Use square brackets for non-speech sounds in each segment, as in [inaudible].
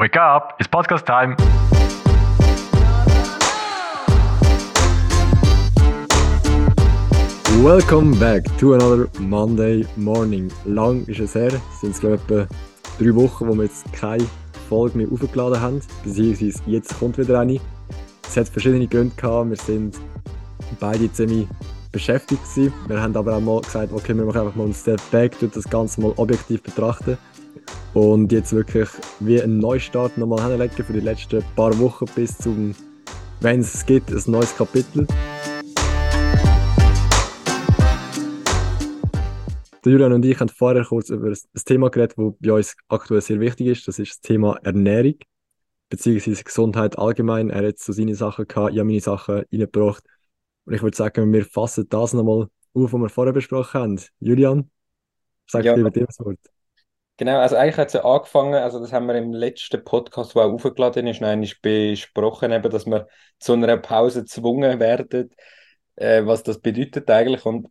Wake up, it's podcast time. Welcome back to another Monday morning. Lang ist es her, es sind glaube ich etwa drei Wochen, wo wir jetzt keine Folge mehr aufgeladen haben, beziehungsweise jetzt kommt wieder eine. Es hat verschiedene Gründe gehabt, wir sind beide ziemlich beschäftigt gewesen. Wir haben aber auch mal gesagt, okay, wir machen einfach mal einen Step back, das Ganze mal objektiv betrachten und jetzt wirklich wie einen Neustart nochmal hinlegen für die letzten paar Wochen bis zum, wenn es gibt, ein neues Kapitel. Der Julian und ich haben vorher kurz über ein Thema geredet, das bei uns aktuell sehr wichtig ist. Das ist das Thema Ernährung, beziehungsweise Gesundheit allgemein. Er hat so seine Sachen gehabt, ich habe meine Sachen reingebracht. Und ich würde sagen, wir fassen das nochmal auf, was wir vorher besprochen haben. Julian, sag ja. dir das Wort. Genau, also eigentlich hat es ja angefangen, also das haben wir im letzten Podcast, der auch aufgeladen ist, eigentlich besprochen, eben, dass wir zu einer Pause gezwungen werden, äh, was das bedeutet eigentlich. Und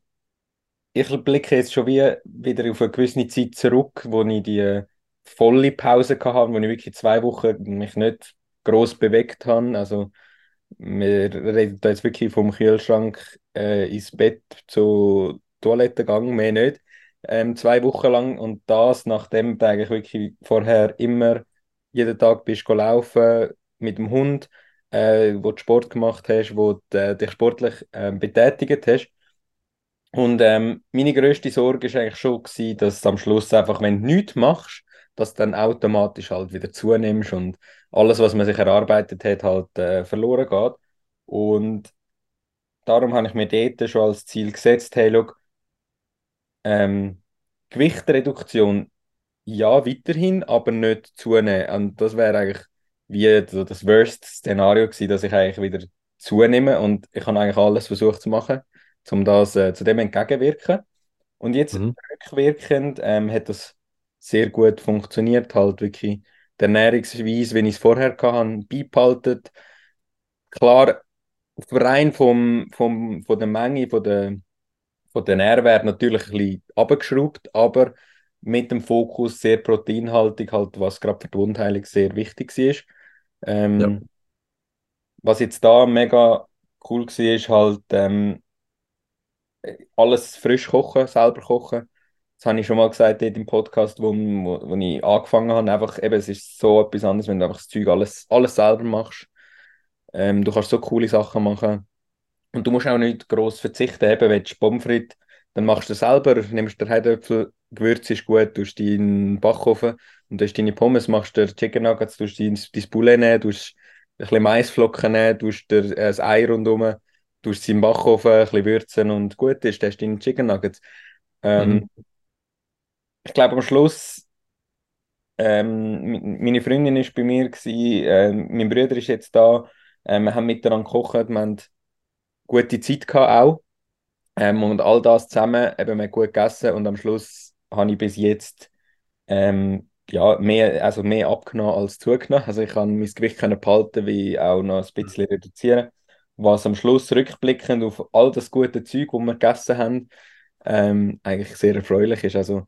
ich blicke jetzt schon wie, wieder auf eine gewisse Zeit zurück, wo ich die volle Pause hatte, wo ich wirklich zwei Wochen mich nicht groß bewegt habe. Also wir reden da jetzt wirklich vom Kühlschrank äh, ins Bett Toilette gegangen, mehr nicht. Ähm, zwei Wochen lang und das, nachdem du eigentlich wirklich vorher immer jeden Tag bist laufen mit dem Hund, äh, wo du Sport gemacht hast, wo du äh, dich sportlich äh, betätigt hast. Und ähm, meine grösste Sorge war eigentlich schon, gewesen, dass am Schluss einfach, wenn du nichts machst, dass du dann automatisch halt wieder zunimmst und alles, was man sich erarbeitet hat, halt äh, verloren geht. Und darum habe ich mir dort schon als Ziel gesetzt, hey, look, ähm, Gewichtreduktion ja weiterhin, aber nicht zunehmen. Und das wäre eigentlich wie das Worst-Szenario gewesen, dass ich eigentlich wieder zunehme und ich habe eigentlich alles versucht zu machen, um das äh, zu dem entgegenwirken. Und jetzt mhm. rückwirkend ähm, hat das sehr gut funktioniert, halt wirklich die Ernährungsweise, wie ich es vorher hatte, beibehalten. Klar, rein vom, vom, von der Menge, von der, von der Nährwert natürlich ein bisschen abgeschraubt, aber mit dem Fokus sehr proteinhaltig, halt, was gerade für die Wundheilung sehr wichtig ist. Ähm, ja. Was jetzt da mega cool war, ist halt ähm, alles frisch kochen, selber kochen. Das habe ich schon mal gesagt dort im Podcast, wo, wo, wo ich angefangen habe. Einfach, eben, es ist so etwas anderes, wenn du einfach das Zeug alles, alles selber machst. Ähm, du kannst so coole Sachen machen. Und du musst auch nicht gross verzichten. Eben, wenn du Pommes frites, dann machst du das selber, nimmst den Heidöpfel, Gewürz ist gut, tust deinen Backofen und tust deine Pommes, machst dir Chicken Nuggets, tust dein, dein Poulet nehmen, tust ein bisschen Maisflocken nehmen, tust dir ein Ei rundherum, tust sie im Backofen, ein bisschen würzen und gut ist, hast deine Chicken Nuggets. Ähm, mhm ich glaube am Schluss, ähm, meine Freundin ist bei mir, gewesen, äh, mein Bruder ist jetzt da, äh, wir haben miteinander gekocht, wir haben gute Zeit gehabt auch. Ähm, und all das zusammen, eben, wir haben gut gegessen und am Schluss habe ich bis jetzt ähm, ja, mehr, also mehr abgenommen als zugenommen. Also ich kann mein Gewicht können behalten, wie auch noch ein bisschen reduzieren. Was am Schluss rückblickend auf all das gute Zeug, das wir gegessen haben, ähm, eigentlich sehr erfreulich ist. Also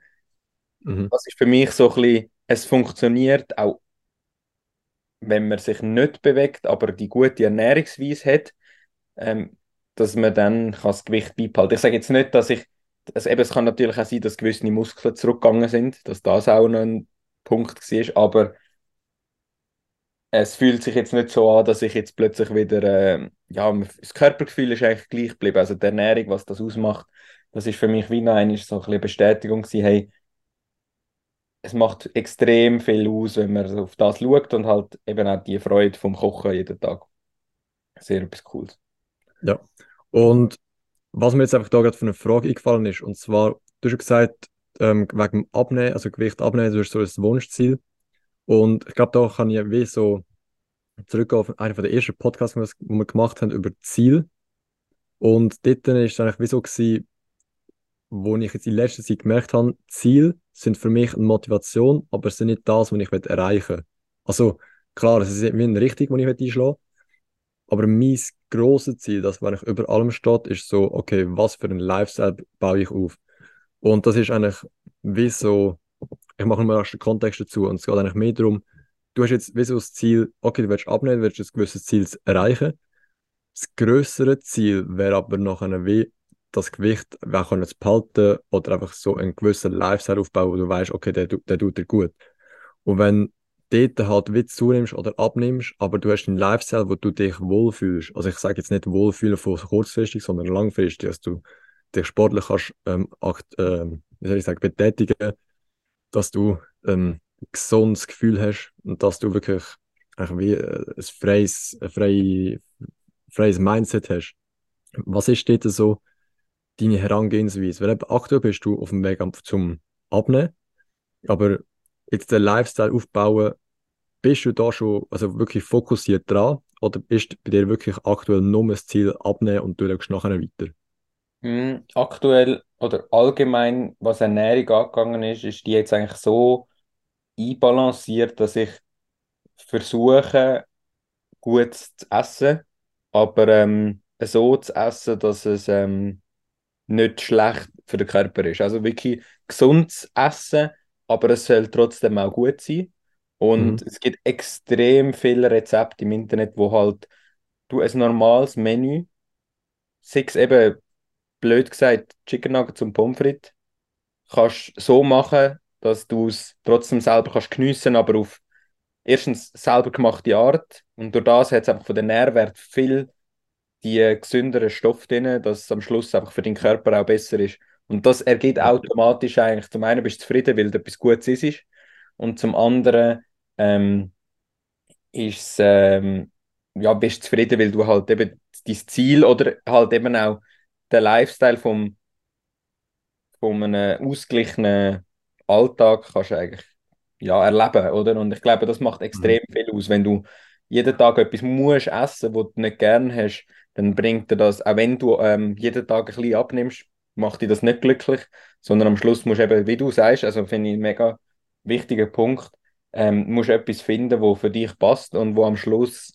Mhm. Das ist für mich so ein bisschen, es funktioniert auch, wenn man sich nicht bewegt, aber die gute Ernährungsweise hat, ähm, dass man dann das Gewicht beibehalten Ich sage jetzt nicht, dass ich, also eben, es kann natürlich auch sein, dass gewisse Muskeln zurückgegangen sind, dass das auch noch ein Punkt war, aber es fühlt sich jetzt nicht so an, dass ich jetzt plötzlich wieder, äh, ja, das Körpergefühl ist eigentlich gleich geblieben, also die Ernährung, was das ausmacht, das ist für mich wie noch eine, so ein bisschen Bestätigung gewesen, hey, es macht extrem viel aus, wenn man auf das schaut und halt eben auch die Freude vom Kochen jeden Tag. Sehr etwas Cooles. Ja. Und was mir jetzt einfach da gerade für eine Frage eingefallen ist, und zwar, du hast gesagt, ähm, wegen dem Abnehmen, also Gewicht abnehmen, du hast so ein Wunschziel. Und ich glaube, da kann ich wie so zurück auf einen von den ersten Podcasts, die wir gemacht haben, über Ziel. Und dort war es eigentlich wie so gewesen, wo ich jetzt in letzter Zeit gemerkt habe, Ziel sind für mich eine Motivation, aber es sind nicht das, was ich erreichen will. Also klar, es ist wie eine Richtung, die ich einschlagen will, aber mein grosses Ziel, das wenn ich über allem steht, ist so, okay, was für ein Lifestyle baue ich auf? Und das ist eigentlich wie so, ich mache mal erst den Kontext dazu und es geht eigentlich mehr darum, du hast jetzt wie so das Ziel, okay, du willst abnehmen, du willst ein gewisses Ziel erreichen. Das größere Ziel wäre aber nachher wie das Gewicht auch können zu behalten oder einfach so einen gewissen Lifestyle aufbauen, wo du weißt, okay, der, der tut dir gut. Und wenn dort halt wie zunimmst oder abnimmst, aber du hast einen Lifestyle, wo du dich wohlfühlst. Also ich sage jetzt nicht wohlfühlen von kurzfristig, sondern langfristig, dass du dich sportlich kannst, ähm, akt, ähm, wie soll ich sagen, betätigen, dass du ähm, ein gesundes Gefühl hast und dass du wirklich wie äh, ein freies, ein frei, freies Mindset hast. Was ist dort so deine Herangehensweise? Weil eben aktuell bist du auf dem Weg zum Abnehmen, aber jetzt den Lifestyle aufbauen, bist du da schon also wirklich fokussiert dran oder ist bei dir wirklich aktuell nur das Ziel abnehmen und du schaust nachher weiter? Mm, aktuell oder allgemein, was Ernährung angegangen ist, ist die jetzt eigentlich so einbalanciert, dass ich versuche, gut zu essen, aber ähm, so zu essen, dass es ähm, nicht schlecht für den Körper ist. Also wirklich gesund zu essen, aber es soll trotzdem auch gut sein. Und mhm. es gibt extrem viele Rezepte im Internet, wo halt du ein normales Menü, sechs eben blöd gesagt, Chicken Nuggets und Pommes frites, kannst so machen, dass du es trotzdem selber kannst geniessen, aber auf erstens selber gemachte Art und durch das hat es einfach von den Nährwert viel die gesünderen Stoffe drin, dass es am Schluss einfach für den Körper auch besser ist. Und das ergeht automatisch eigentlich. Zum einen bist du zufrieden, weil du etwas Gutes ist. Und zum anderen ähm, ist ähm, ja, bist du zufrieden, weil du halt eben dein Ziel oder halt eben auch den Lifestyle vom, von einem ausgeglichenen Alltag kannst du eigentlich ja, erleben, oder? Und ich glaube, das macht extrem mhm. viel aus. Wenn du jeden Tag etwas musst essen, was du nicht gern hast, dann bringt dir das, auch wenn du ähm, jeden Tag ein bisschen abnimmst, macht dich das nicht glücklich, sondern am Schluss musst du eben, wie du sagst, also finde ich einen mega wichtiger Punkt, ähm, musst etwas finden, wo für dich passt und wo am Schluss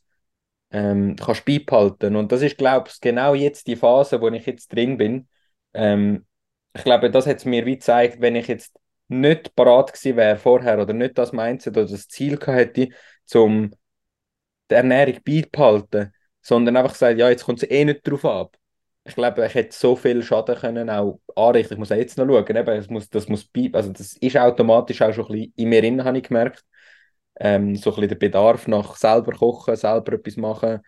ähm, kannst beibehalten. Und das ist, glaube ich, genau jetzt die Phase, wo ich jetzt drin bin. Ähm, ich glaube, das hat es mir wie gezeigt, wenn ich jetzt nicht parat gewesen wäre vorher oder nicht das Mindset oder das Ziel hätte, um die Ernährung beibehalten, sondern einfach gesagt, ja, jetzt kommt es eh nicht drauf ab. Ich glaube, ich hätte so viel Schaden können auch anrichten. Ich muss auch jetzt noch schauen, eben, es muss, das muss also das ist automatisch auch schon ein bisschen in mir drin, habe ich gemerkt. Ähm, so ein bisschen der Bedarf nach selber kochen, selber etwas machen.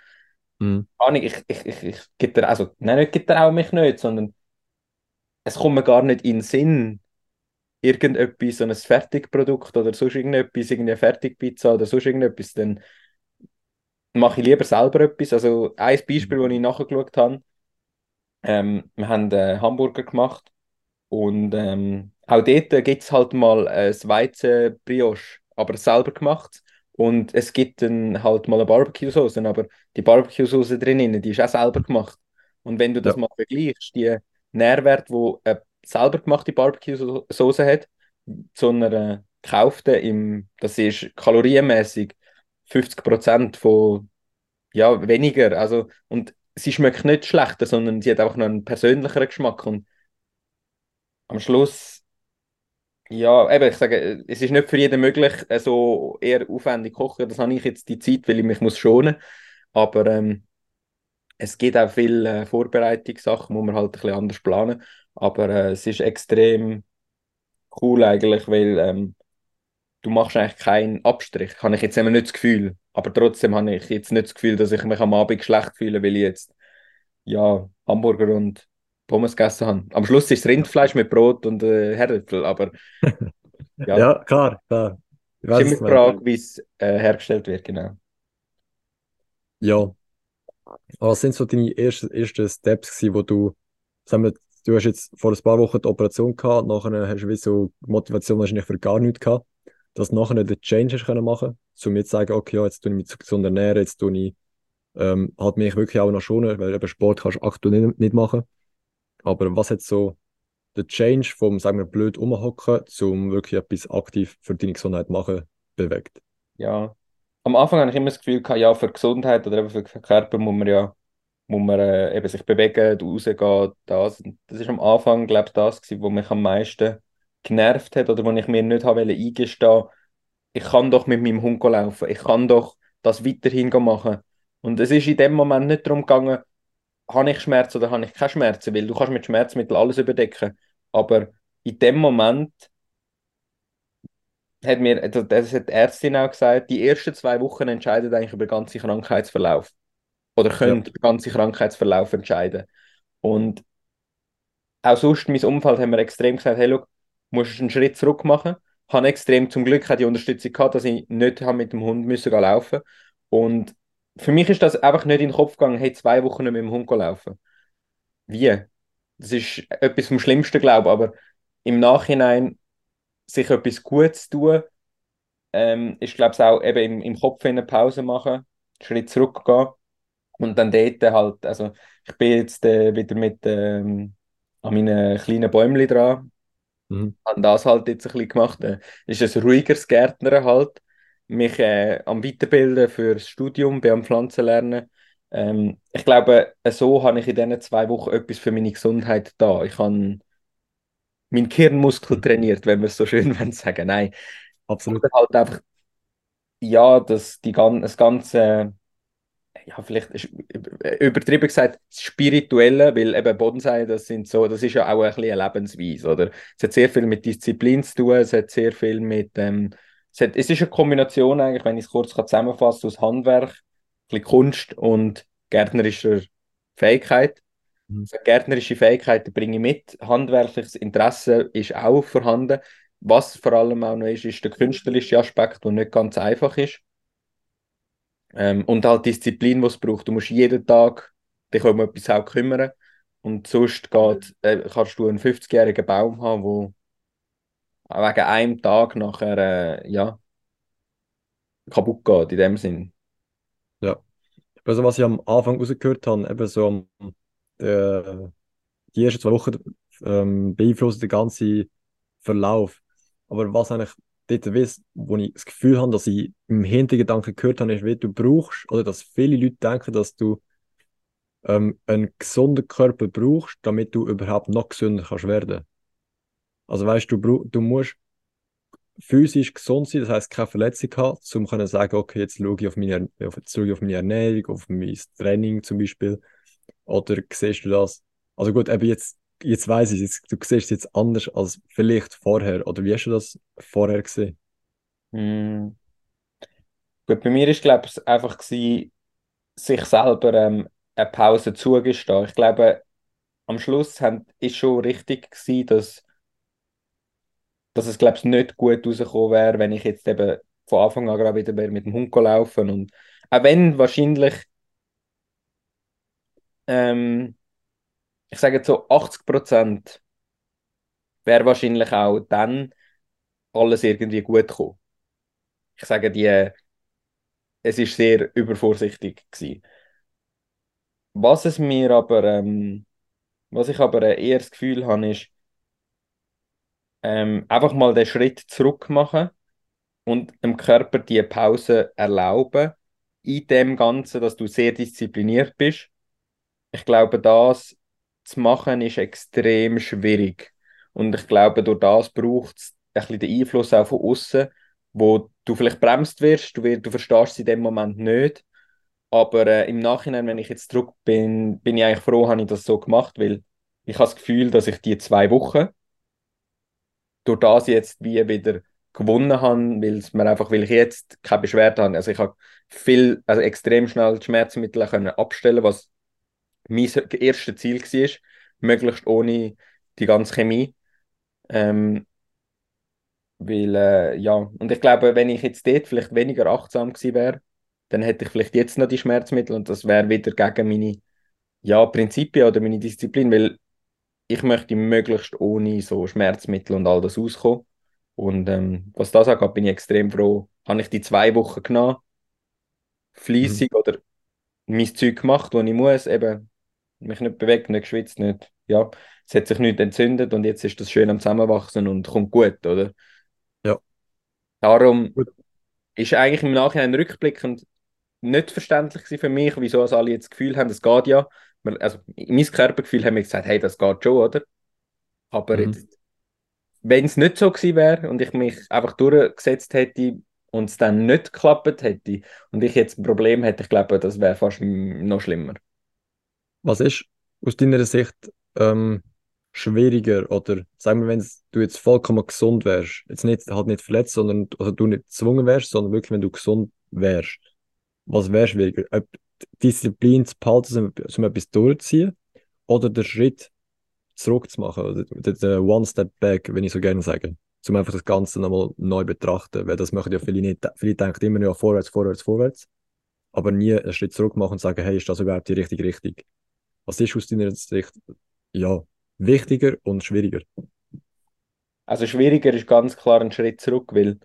Mhm. Ich, ich, ich, ich, ich also, nein, nicht auch mich nicht, sondern es kommt mir gar nicht in den Sinn, irgendetwas, so ein Fertigprodukt oder sonst irgendetwas, irgendeine Fertigpizza oder sonst irgendetwas, dann mache ich lieber selber etwas. Also ein Beispiel, das ich nachgeschaut habe, ähm, wir haben äh, Hamburger gemacht und ähm, auch dort gibt es halt mal ein Weizen-Brioche, aber selber gemacht. Und es gibt dann halt mal eine Barbecue-Sauce, aber die Barbecue-Sauce drinnen, die ist auch selber gemacht. Und wenn du das ja. mal vergleichst, die Nährwert, wo eine selber gemachte Barbecue-Sauce hat, zu einer gekauften, im, das ist kalorienmäßig 50% von ja, weniger. Also, und sie schmeckt nicht schlechter, sondern sie hat auch noch einen persönlicheren Geschmack. Und am Schluss, ja, eben, ich sage, es ist nicht für jeden möglich, äh, so eher aufwendig kochen. Das habe ich jetzt die Zeit, weil ich mich muss schonen Aber ähm, es gibt auch viele äh, Vorbereitungssachen, wo man halt ein bisschen anders planen. Aber äh, es ist extrem cool eigentlich, weil ähm, du machst eigentlich keinen Abstrich. Habe ich jetzt immer nicht das Gefühl. Aber trotzdem habe ich jetzt nicht das Gefühl, dass ich mich am Abend schlecht fühle, weil ich jetzt ja, Hamburger und Pommes gegessen habe. Am Schluss ist es Rindfleisch mit Brot und äh, Herdöpfel, aber ja. [laughs] ja, klar, klar. Ich ist immer die Frage, wie es äh, hergestellt wird, genau. Ja. Was sind so deine ersten, ersten Steps gewesen, wo du, sagen wir, du hast jetzt vor ein paar Wochen die Operation gehabt, nachher hast du wie so Motivation wahrscheinlich für gar nichts gehabt, dass nachher den Change können machen, um jetzt zu sagen, okay, ja, jetzt tue ich mich gesund ernähren, jetzt tue ich ähm, halt mich wirklich auch noch schonen, weil eben Sport kannst du aktuell nicht, nicht machen. Aber was hat so der Change vom, sagen wir, blöd umhocken zum wirklich etwas aktiv für deine Gesundheit machen bewegt? Ja, am Anfang habe ich immer das Gefühl gehabt, ja, für Gesundheit oder eben für den Körper muss man ja muss man äh, eben sich bewegen, rausgehen, das. das ist am Anfang, glaube ich, das gewesen, was mich am meisten genervt hat oder wo ich mir nicht habe eingestehen ich kann doch mit meinem Hund laufen, ich kann doch das weiterhin machen. Und es ist in dem Moment nicht darum gegangen, habe ich Schmerzen oder habe ich keine Schmerzen, weil du kannst mit Schmerzmitteln alles überdecken. Aber in dem Moment hat mir, das hat die Ärztin auch gesagt, die ersten zwei Wochen entscheiden eigentlich über den ganzen Krankheitsverlauf. Oder können ja. den ganzen Krankheitsverlauf entscheiden. Und auch sonst, mein Umfeld haben mir extrem gesagt, hey, look, musst einen Schritt zurück machen. Ich habe extrem zum Glück die Unterstützung gehabt, dass ich nicht mit dem Hund müssen laufen Und für mich ist das einfach nicht in den Kopf gegangen, hey, zwei Wochen nicht mit dem Hund laufen. Wie? Das ist etwas vom Schlimmsten, glaube ich, aber im Nachhinein sich etwas Gutes tun, ähm, ist, glaube ich, auch eben im, im Kopf eine Pause machen, einen Schritt zurückgehen und dann dort halt, also ich bin jetzt äh, wieder mit ähm, an meinen kleinen Bäumchen dran, mhm. habe das halt jetzt ein bisschen gemacht. Äh, ist ein ruhigeres Gärtner halt, mich äh, am Weiterbilden fürs Studium, bin am Pflanzen lernen. Ähm, ich glaube, so habe ich in diesen zwei Wochen etwas für meine Gesundheit da. Ich habe meinen Kirnmuskel trainiert, wenn wir es so schön [laughs] wollen sagen. Nein, absolut. Halt einfach, ja, das, die, das ganze, ja, vielleicht übertrieben gesagt, das Spirituelle, weil eben Bonsai, das sind so, das ist ja auch ein bisschen eine Lebensweise, oder? Es hat sehr viel mit Disziplin zu tun, es hat sehr viel mit, ähm, es, hat, es ist eine Kombination eigentlich, wenn ich es kurz zusammenfasse, aus Handwerk, ein bisschen Kunst und gärtnerischer Fähigkeit. Mhm. Also gärtnerische Fähigkeiten bringe ich mit, handwerkliches Interesse ist auch vorhanden. Was vor allem auch noch ist, ist der künstlerische Aspekt, der nicht ganz einfach ist. Ähm, und halt Disziplin, die es braucht. Du musst jeden Tag dich um etwas auch kümmern. Und sonst geht, äh, kannst du einen 50-jährigen Baum haben, wo wegen einem Tag nachher äh, ja, kaputt geht, in dem Sinn. Ja. Also was ich am Anfang rausgehört habe, eben so äh, die ersten zwei Wochen ähm, beeinflussen den ganzen Verlauf. Aber was eigentlich dort wisst, wo ich das Gefühl habe, dass ich im Hintergedanken gehört habe, ist, wie du brauchst, oder dass viele Leute denken, dass du ähm, einen gesunden Körper brauchst, damit du überhaupt noch gesünder kannst werden. Also weißt du, du musst physisch gesund sein, das heißt keine Verletzung haben, um zu sagen, okay, jetzt schaue auf meine, jetzt schaue ich auf meine Ernährung, auf mein Training zum Beispiel. Oder siehst du das? Also gut, eben jetzt, jetzt weiß ich, jetzt, du siehst es jetzt anders als vielleicht vorher. Oder wie hast du das vorher gesehen? Mm. Gut, bei mir ist, glaube ich, einfach gewesen, sich selber ähm, eine Pause zugestehen. Ich glaube, am Schluss haben, ist schon richtig gewesen, dass, dass es, glaube ich, nicht gut rausgekommen wäre, wenn ich jetzt eben von Anfang an gerade wieder mit dem Hund laufen und auch wenn wahrscheinlich ähm, ich sage so 80 Prozent wäre wahrscheinlich auch dann alles irgendwie gut gekommen. Ich sage die, es ist sehr übervorsichtig gewesen. Was es mir aber, ähm, was ich aber eher das Gefühl habe, ist, ähm, einfach mal den Schritt zurück machen und dem Körper die Pause erlauben, in dem Ganzen, dass du sehr diszipliniert bist ich glaube, das zu machen ist extrem schwierig. Und ich glaube, durch das braucht es ein bisschen den Einfluss auch von außen, wo du vielleicht bremst wirst, du, du verstehst es in dem Moment nicht. Aber äh, im Nachhinein, wenn ich jetzt zurück bin, bin ich eigentlich froh, habe ich das so gemacht, weil ich habe das Gefühl, dass ich die zwei Wochen durch das jetzt wie wieder gewonnen habe, weil es mir einfach, weil ich jetzt keine Beschwerde habe. Also ich habe viel, also extrem schnell Schmerzmittel können abstellen, was mein erstes Ziel war, möglichst ohne die ganze Chemie. Ähm, weil, äh, ja, und ich glaube, wenn ich jetzt dort vielleicht weniger achtsam gewesen wäre, dann hätte ich vielleicht jetzt noch die Schmerzmittel und das wäre wieder gegen meine ja, Prinzipien oder meine Disziplin, weil ich möchte möglichst ohne so Schmerzmittel und all das auskommen. Und ähm, was das angeht, bin ich extrem froh. Habe ich die zwei Wochen genommen, fließig mhm. oder mein Zeug gemacht, wo ich muss, eben mich nicht bewegt, nicht geschwitzt, nicht. Ja, es hat sich nicht entzündet und jetzt ist das schön am Zusammenwachsen und kommt gut, oder? Ja. Darum gut. ist eigentlich im Nachhinein rückblickend nicht verständlich für mich, wieso es alle jetzt das Gefühl haben, es geht ja. Also, mein Körpergefühl haben mir gesagt, hey, das geht schon, oder? Aber mhm. wenn es nicht so gewesen wäre und ich mich einfach durchgesetzt hätte, und es dann nicht geklappt hätte und ich jetzt ein Problem hätte, ich glaube, das wäre fast noch schlimmer. Was ist aus deiner Sicht ähm, schwieriger oder sagen wir, wenn du jetzt vollkommen gesund wärst, jetzt nicht, halt nicht verletzt, sondern also du nicht gezwungen wärst, sondern wirklich, wenn du gesund wärst, was wäre schwieriger? Ob Disziplin zu behalten, um etwas durchzuziehen oder der Schritt zurück zu der, der One Step Back, wenn ich so gerne sage, um einfach das Ganze nochmal neu betrachten, weil das machen ja viele nicht. Viele denken immer nur vorwärts, vorwärts, vorwärts, aber nie einen Schritt zurück machen und sagen, hey, ist das überhaupt die richtige Richtung? Was ist aus deiner Sicht ja, wichtiger und schwieriger? Also schwieriger ist ganz klar ein Schritt zurück, weil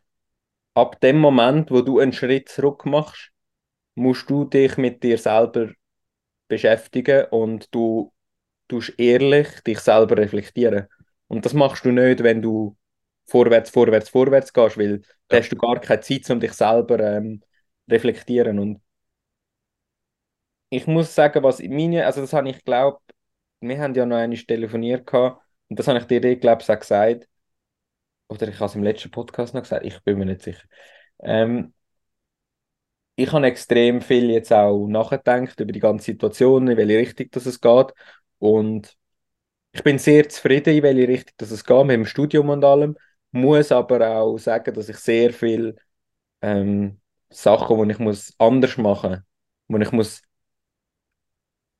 ab dem Moment, wo du einen Schritt zurück machst, musst du dich mit dir selber beschäftigen und du tust ehrlich dich selber reflektieren. Und das machst du nicht, wenn du vorwärts, vorwärts, vorwärts gehst, weil ja. da hast du gar keine Zeit, um dich selber ähm, reflektieren. Und ich muss sagen, was meine, also das habe ich glaube, wir haben ja noch einmal telefoniert gehabt, und das habe ich dir, glaube ich, auch gesagt. Oder ich habe es im letzten Podcast noch gesagt, ich bin mir nicht sicher. Ähm, ich habe extrem viel jetzt auch nachgedacht über die ganze Situation, in welche Richtung das es geht. Und ich bin sehr zufrieden, in welche Richtung das es geht, mit dem Studium und allem. Muss aber auch sagen, dass ich sehr viel ähm, Sachen, die ich muss anders machen muss, wo ich muss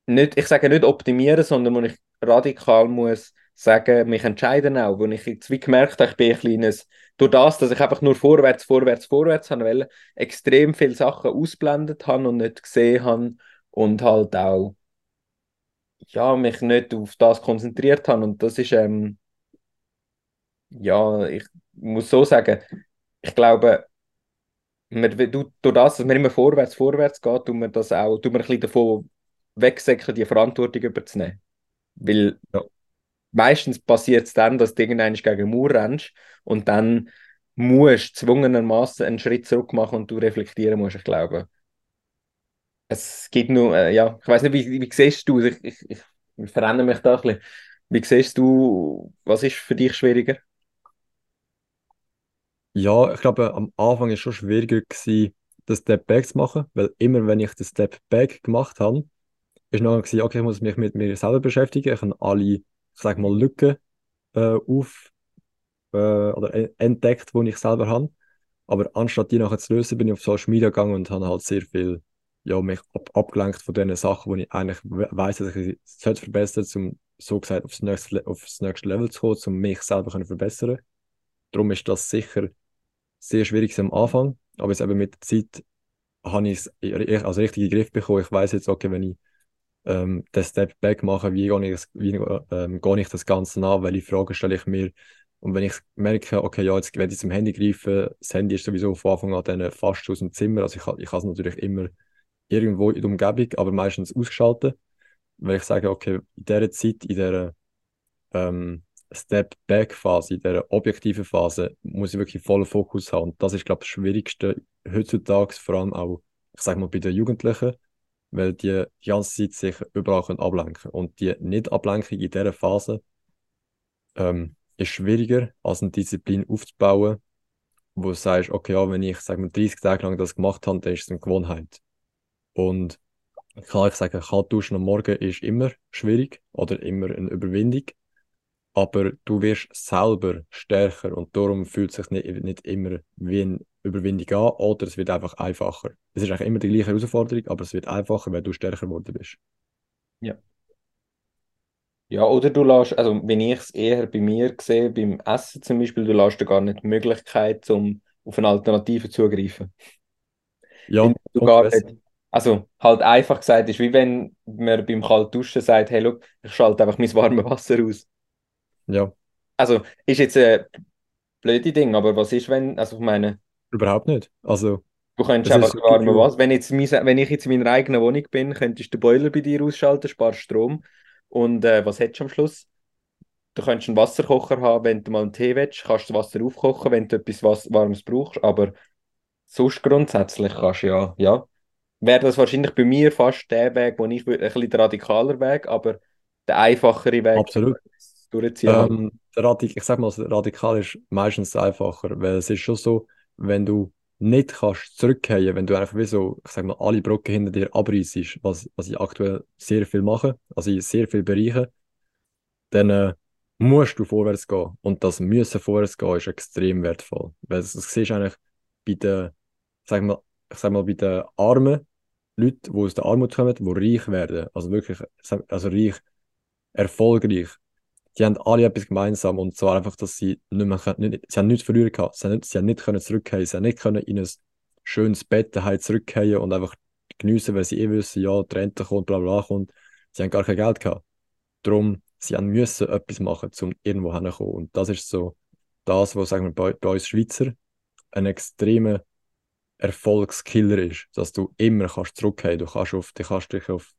nicht, ich sage nicht optimieren, sondern wo ich radikal muss sagen, mich entscheiden auch, wo ich jetzt wie gemerkt habe, ich bin ein kleines, durch das, dass ich einfach nur vorwärts, vorwärts, vorwärts haben will, extrem viele Sachen ausblendet habe und nicht gesehen habe und halt auch ja, mich nicht auf das konzentriert habe. Und das ist ähm, ja, ich muss so sagen, ich glaube, man, durch das, dass man immer vorwärts, vorwärts geht, tut man das auch, tut man ein bisschen davon wegsäckeln, die Verantwortung überzunehmen. Weil ja meistens passiert es dann, dass du irgendwann gegen den Mauer rennst und dann musst du zwungenermaßen einen Schritt zurück machen und du reflektieren musst, ich glaube. Es gibt nur, äh, ja, ich weiß nicht, wie, wie siehst du, ich, ich, ich verrenne mich da ein bisschen. Wie siehst du, was ist für dich schwieriger? Ja, ich glaube, am Anfang war es schon schwieriger, gewesen, das Step Back zu machen, weil immer, wenn ich das Step Back gemacht habe, ist noch okay, ich muss mich mit mir selber beschäftigen, ich habe alle ich sage mal, Lücken äh, auf äh, oder entdeckt, die ich selber habe. Aber anstatt die nachher zu lösen, bin ich auf Social Media gegangen und habe halt sehr viel ja, mich ab abgelenkt von den Sachen, wo ich eigentlich weiß, dass ich es verbessern um so gesagt aufs nächste, aufs nächste Level zu kommen, um mich selber zu verbessern. Darum ist das sicher sehr schwierig am Anfang, aber jetzt eben mit der Zeit habe ich es als richtigen Griff bekommen. Ich weiß jetzt, okay, wenn ich ähm, den Step Back machen, wie gehe ich, wie, ähm, gehe ich das Ganze an, welche Fragen stelle ich mir. Und wenn ich merke, okay, ja, jetzt werde ich zum Handy greifen, das Handy ist sowieso von Anfang an fast aus dem Zimmer, also ich, ich habe es natürlich immer irgendwo in der Umgebung, aber meistens ausgeschaltet, weil ich sage, okay, in dieser Zeit, in dieser ähm, Step-Back-Phase, in dieser objektiven Phase, muss ich wirklich vollen Fokus haben. Und das ist, glaube ich, das Schwierigste heutzutage, vor allem auch, ich sage mal, bei den Jugendlichen, weil die die ganze Zeit sich überall können ablenken. Und die Nicht-Ablenkung in dieser Phase ähm, ist schwieriger, als eine Disziplin aufzubauen, wo du sagst, okay, ja, wenn ich sag mal, 30 Tage lang das gemacht habe, dann ist es eine Gewohnheit. Und kann ich sagen, kalt duschen am Morgen ist immer schwierig oder immer eine Überwindung aber du wirst selber stärker und darum fühlt es sich nicht, nicht immer wie eine Überwindung an oder es wird einfach einfacher. Es ist eigentlich immer die gleiche Herausforderung, aber es wird einfacher, weil du stärker geworden bist. Ja. Ja, oder du lässt, also wenn ich es eher bei mir sehe, beim Essen zum Beispiel, du lässt dir gar nicht die Möglichkeit, um auf eine Alternative zugreifen. Ja, du gar nicht, also halt einfach gesagt ist, wie wenn man beim Kaltduschen sagt, hey, look, ich schalte einfach mein warmes Wasser aus. Ja. Also, ist jetzt ein blöde Ding, aber was ist, wenn, also ich meine. Überhaupt nicht. Also. Du könntest einfach warme was. Wenn, jetzt, wenn ich jetzt in meiner eigenen Wohnung bin, könntest du den Boiler bei dir ausschalten, sparst Strom. Und äh, was hättest du am Schluss? Du könntest einen Wasserkocher haben, wenn du mal einen Tee willst, kannst du das Wasser aufkochen, wenn du etwas was Warmes brauchst. Aber sonst grundsätzlich kannst du ja, ja. Wäre das wahrscheinlich bei mir fast der Weg, wo ich ein bisschen der radikaler Weg, aber der einfachere Weg. Absolut durchziehen. Ähm, ich sag mal, radikal ist meistens einfacher, weil es ist schon so, wenn du nicht kannst zurückkehren, wenn du einfach wie so, ich sag mal, alle Brücken hinter dir abreißt, was, was ich aktuell sehr viel mache, also in sehr vielen Bereichen, dann äh, musst du vorwärts gehen. Und das Müssen vorwärts gehen ist extrem wertvoll. Weil das, das siehst du eigentlich bei den, sag mal, ich sag mal, bei den armen Leuten, die aus der Armut kommen, die reich werden, also wirklich, also reich, erfolgreich, die haben alle etwas gemeinsam und zwar einfach, dass sie nicht mehr, nicht, sie haben nichts verlieren gehabt, sie haben nicht, sie haben nicht können zurückkehren, sie haben nicht können in ein schönes Bett daheim zurückkehren und einfach geniessen, weil sie eh wissen, ja, die Rente kommt, bla bla kommt. Sie haben gar kein Geld gehabt. Darum, sie haben müssen etwas machen, um irgendwo hinzukommen. Und das ist so das, was sagen wir, bei, bei uns Schweizer ein extremer Erfolgskiller ist, dass du immer kannst zurückkehren. Du kannst auf, du kannst dich auf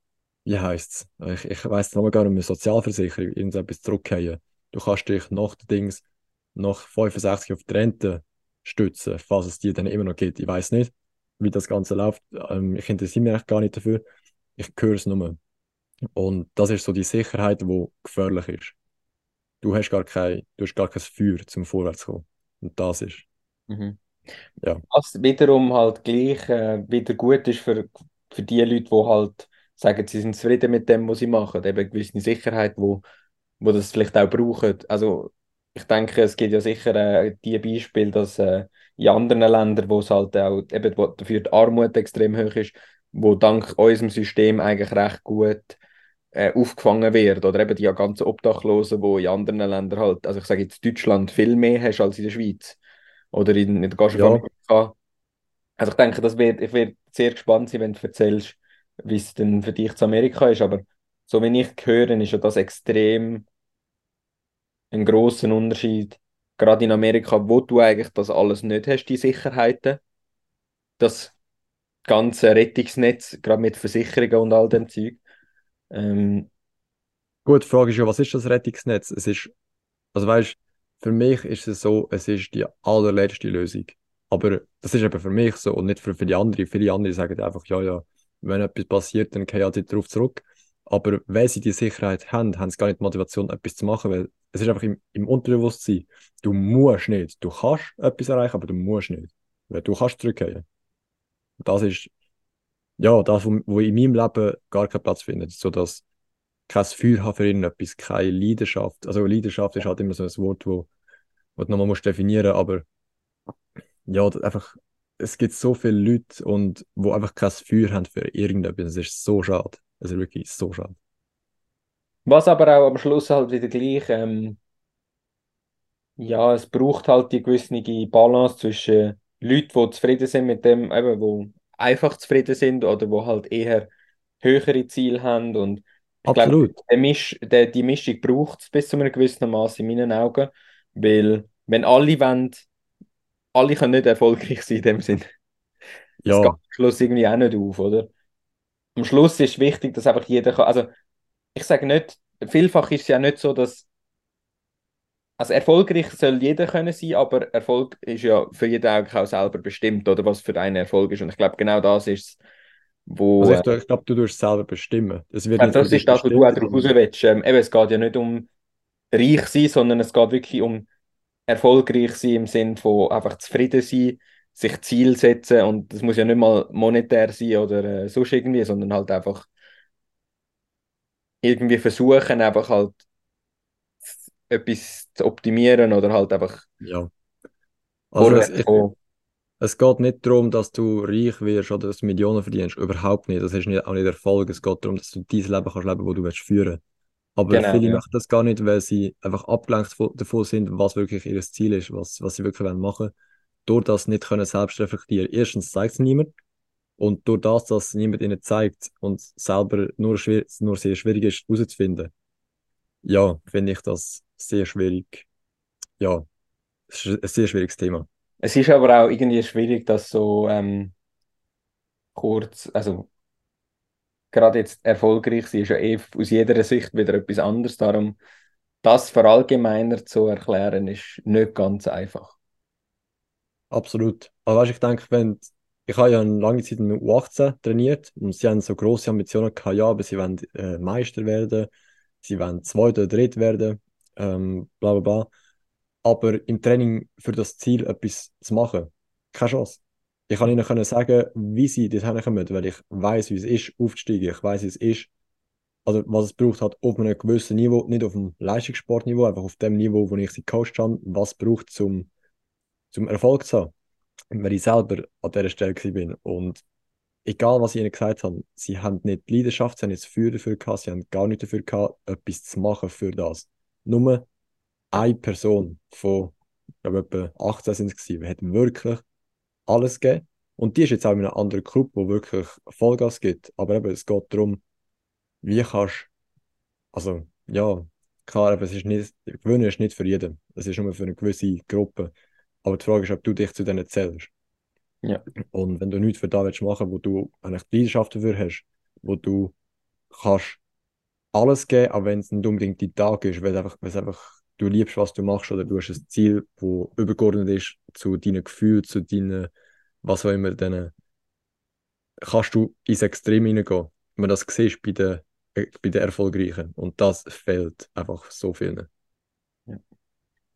wie heisst es? Ich, ich weiß noch gar nicht mehr, Sozialversicherung, irgendetwas zurückgehen. Du kannst dich nach den Dings, nach 65 auf die Rente stützen, falls es die dann immer noch gibt. Ich weiß nicht, wie das Ganze läuft. Ähm, ich interessiere mich eigentlich gar nicht dafür. Ich höre es nur. Und das ist so die Sicherheit, die gefährlich ist. Du hast gar kein, du hast gar kein Feuer zum Vorwärts zu kommen. Und das ist. Mhm. Ja. Was wiederum halt gleich äh, wieder gut ist für, für die Leute, die halt sagen, sie sind zufrieden mit dem, was sie machen, eben eine gewisse Sicherheit, wo, wo das vielleicht auch brauchen. Also ich denke, es gibt ja sicher äh, die Beispiele, dass äh, in anderen Ländern, wo es halt auch eben wo dafür die Armut extrem hoch ist, wo dank unserem System eigentlich recht gut äh, aufgefangen wird. Oder eben die ganzen Obdachlosen, wo in anderen Ländern halt, also ich sage jetzt Deutschland viel mehr hast als in der Schweiz. Oder in, in der Gastronomie. Ja. Also ich denke, das wird, ich werde sehr gespannt sein, wenn du erzählst, wie es denn für dich zu Amerika ist, aber so wie ich höre, ist ja das extrem ein großer Unterschied, gerade in Amerika, wo du eigentlich das alles nicht hast, die Sicherheiten, das ganze Rettungsnetz, gerade mit Versicherungen und all dem Zeug. Ähm, Gut, die Frage ist ja, was ist das Rettungsnetz? Es ist, also weißt, für mich ist es so, es ist die allerletzte Lösung. Aber das ist eben für mich so und nicht für, die anderen. Viele andere sagen einfach, ja, ja, wenn etwas passiert, dann gehen sie darauf zurück. Aber wenn sie die Sicherheit haben, haben sie gar nicht die Motivation, etwas zu machen, weil es ist einfach im, im Unterbewusstsein. Du musst nicht. Du kannst etwas erreichen, aber du musst nicht. Weil du kannst zurückgehen. Das ist, ja, das, wo in meinem Leben gar keinen Platz findet. So dass kein Feuer haben für irgendetwas, keine Leidenschaft. Also Leidenschaft ist halt immer so ein Wort, wo, wo du nochmal musst definieren aber ja, einfach es gibt so viele Leute, und, die einfach kein Feuer haben für irgendetwas. Es ist so schade. Es ist wirklich so schade. Was aber auch am Schluss halt wieder gleich, ähm, ja, es braucht halt die gewisse Balance zwischen Leuten, die zufrieden sind mit dem, eben, wo einfach zufrieden sind oder wo halt eher höhere Ziele haben. Und ich Absolut. glaube, Misch, der, die Mischung braucht es bis zu einem gewissen Maß in meinen Augen, weil wenn alle wollen, alle können nicht erfolgreich sein in dem Sinn. Das Ja, geht am Schluss irgendwie auch nicht auf, oder? Am Schluss ist wichtig, dass einfach jeder kann. Also, ich sage nicht, vielfach ist es ja nicht so, dass. Also, erfolgreich soll jeder können sein, aber Erfolg ist ja für jeden eigentlich auch selber bestimmt, oder was für einen Erfolg ist. Und ich glaube, genau das ist es, wo. also äh, ich, ich glaube, du tust es selber bestimmen. Es wird das ist das, was du auch daraus sondern- willst. Ähm, eben, es geht ja nicht um reich sein, sondern es geht wirklich um erfolgreich sein im Sinn von einfach zufrieden sein, sich Ziel setzen und das muss ja nicht mal monetär sein oder äh, sonst irgendwie, sondern halt einfach irgendwie versuchen, einfach halt etwas zu optimieren oder halt einfach Ja. Also es, ich, es geht nicht darum, dass du reich wirst oder dass du Millionen verdienst. Überhaupt nicht. Das ist nicht, auch nicht Erfolg. Es geht darum, dass du dein Leben kannst leben, das du willst führen. Aber Genau, viele ja. machen das gar nicht, weil sie einfach abgelenkt vo- davon sind, was wirklich ihr Ziel ist, was, was sie wirklich wollen machen. Durch das nicht können selbst reflektieren. Erstens zeigt es niemand. Und durch das, dass niemand ihnen zeigt und selber nur, schwer, nur sehr schwierig ist, herauszufinden, ja, finde ich das sehr schwierig. Ja, es ist ein sehr schwieriges Thema. Es ist aber auch irgendwie schwierig, das so ähm, kurz, also gerade jetzt erfolgreich sein, ist ja eh aus jeder Sicht wieder etwas anderes. Darum, das verallgemeinert zu erklären, ist nicht ganz einfach. Absolut. Aber weißt, ich denke, wenn, ich habe ja eine lange Zeit in der U18 trainiert und sie haben so große Ambitionen gehabt, ja, aber sie wollen äh, Meister werden, sie wollen Zweiter oder Dritter werden, ähm, bla bla bla. Aber im Training für das Ziel etwas zu machen, keine Chance. Ich kann ihnen sagen, wie sie das hinkommen, weil ich weiß, wie es ist, aufzusteigen. Ich weiß, wie es ist, also was es braucht hat auf einem gewissen Niveau, nicht auf dem Leistungssportniveau, einfach auf dem Niveau, wo ich sie gecoacht habe, was braucht, zum, zum Erfolg zu haben. Weil ich selber an dieser Stelle bin. Und egal, was ich ihnen gesagt habe, sie haben nicht die Leidenschaft, sie haben nicht das Feuer dafür gehabt, sie haben gar nicht dafür gehabt, etwas zu machen für das. Nur eine Person von, ich glaube, etwa 18 sind es gewesen, hat wirklich alles gegeben. Und die ist jetzt auch in einer anderen Club, wo wirklich Vollgas gibt. Aber eben, es geht darum, wie kannst also ja, klar, aber es ist nicht, Gewinnen ist nicht für jeden. Es ist nur für eine gewisse Gruppe. Aber die Frage ist, ob du dich zu denen zählst. Ja. Und wenn du nichts für das machen willst, wo du eigentlich die Leidenschaft dafür hast, wo du kannst alles geben, aber wenn es nicht unbedingt die Tag ist, weil es einfach, weil es einfach du liebst, was du machst, oder du hast ein Ziel, wo übergeordnet ist zu deinen Gefühlen, zu deinen, was auch immer, dann kannst du ins Extrem hineingehen. Man das siehst bei den, äh, bei den Erfolgreichen. Und das fehlt einfach so vielen. Ja.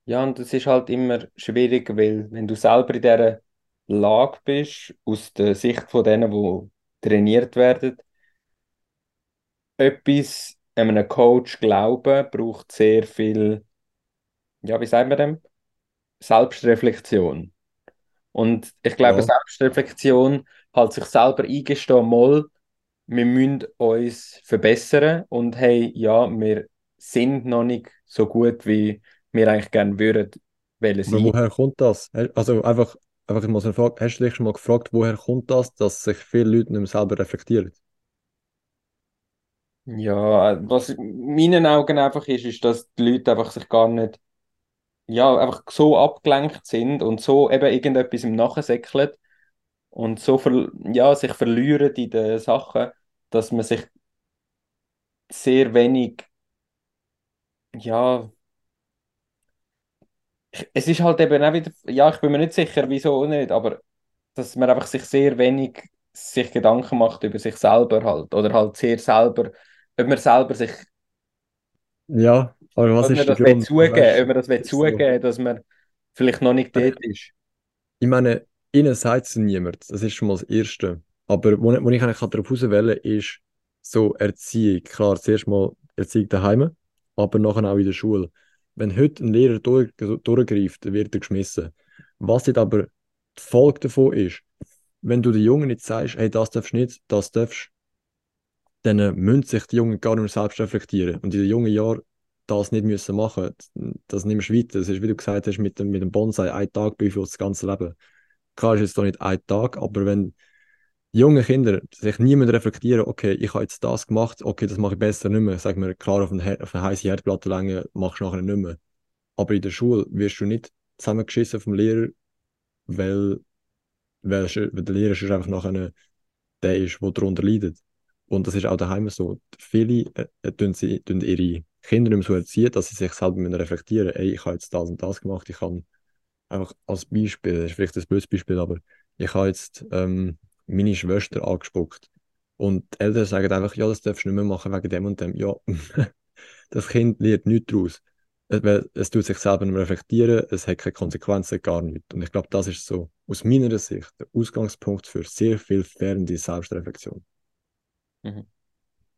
ja, und es ist halt immer schwierig, weil wenn du selber in dieser Lage bist, aus der Sicht von denen, die trainiert werden, etwas einem Coach glauben, braucht sehr viel, ja, wie sagen wir dem? Selbstreflexion. Und ich glaube, Ja. Selbstreflexion, halt sich selber eingestehen, mal, wir müssen uns verbessern und hey, ja, wir sind noch nicht so gut, wie wir eigentlich gerne würden wollen sein. woher kommt das? Also einfach, einfach mal so eine Frage, hast du dich schon mal gefragt, woher kommt das, dass sich viele Leute nicht mehr selber reflektieren? Ja, was in meinen Augen einfach ist, ist, dass die Leute einfach sich gar nicht, ja, einfach so abgelenkt sind und so eben irgendetwas im Nachsäckeln und so ver ja, sich verlieren in den Sachen, dass man sich sehr wenig, ja, es ist halt eben auch wieder, ja, ich bin mir nicht sicher, wieso nicht, aber dass man einfach sich sehr wenig sich Gedanken macht über sich selber halt oder halt sehr selber, ob man selber sich Ja, aber was Ob man ist der das Grund? zugeben, Weißt ob man das will ist so. zugeben, dass man vielleicht noch nicht dort ist. Ich meine, ihnen sagt es niemand. Das ist schon mal das Erste. Aber wo, wo ich eigentlich darauf raus will, ist so Erziehung. Klar, zuerst mal Erziehung daheim, aber nachher auch in der Schule. Wenn heute ein Lehrer durch, durchgreift, dann wird er geschmissen. Was jetzt aber die Folge davon ist, wenn du den Jungen nicht sagst, hey, das darfst du nicht, das darfst dann müssen sich die Jungen gar nicht mehr selbst reflektieren. Und in den jungen Jahren das nicht müssen machen, das nimmst du weiter. Das ist, wie du gesagt hast, mit dem, mit dem Bonsai, ein Tag beeinflusst das ganze Leben. Klar ist jetzt doch nicht ein Tag, aber wenn junge Kinder sich niemand reflektieren, okay, ich habe jetzt das gemacht, okay, das mache ich besser nicht mehr. Sag mir, klar, auf eine, auf eine heiße Herdplatte länge machst du nachher nicht mehr. Aber in der Schule wirst du nicht zusammengeschissen vom Lehrer, weil, weil, weil der Lehrer schon einfach nachher der ist, der darunter leidet. Und das ist auch daheim so. Viele äh, äh, tun sie, tun ihre Kinder nicht so erziehen, dass sie sich selber reflektieren müssen. Ich habe jetzt das und das gemacht. Ich habe einfach als Beispiel, das ist vielleicht ein blödes Beispiel, aber ich habe jetzt ähm, meine Schwester angespuckt. Und die Eltern sagen einfach, ja, das darfst du nicht mehr machen wegen dem und dem. Ja, [laughs] das Kind lernt nichts daraus. Es, weil es tut sich selber nicht reflektieren, es hat keine Konsequenzen, gar nichts. Und ich glaube, das ist so aus meiner Sicht der Ausgangspunkt für sehr viel fehlende Selbstreflexion. Mhm.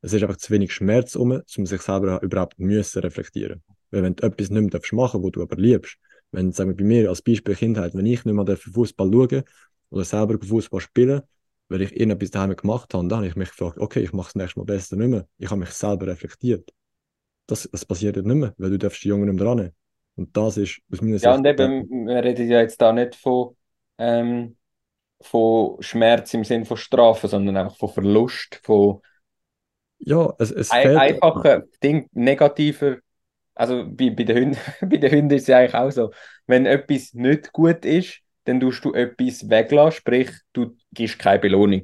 Es ist einfach zu wenig Schmerz um, um sich selber überhaupt müssen reflektieren. Weil wenn du etwas nicht mehr darfst machen, wo du aber liebst, wenn, sagen wir bei mir als Beispiel Kindheit, wenn ich nicht mehr Fußball schauen oder selber Fußball spielen, weil ich irgendetwas daheim gemacht habe, dann habe ich mich gefragt, okay, ich mache es nächstes Mal besser nicht mehr. Ich habe mich selber reflektiert. Das, das passiert nicht mehr, weil du darfst die Jungen nicht mehr dran. Und das ist aus meiner Ja, Sicht und eben, wir reden ja jetzt da nicht von, ähm, von Schmerz im Sinne von Strafe, sondern einfach von Verlust, von ja, es, es ein, fehlt einfachen Ding, negativer. Also bei, bei den Hunden, [laughs] bei den Hunden ist es ja eigentlich auch so, wenn etwas nicht gut ist, dann tust du etwas weglassen, sprich, du gibst keine Belohnung.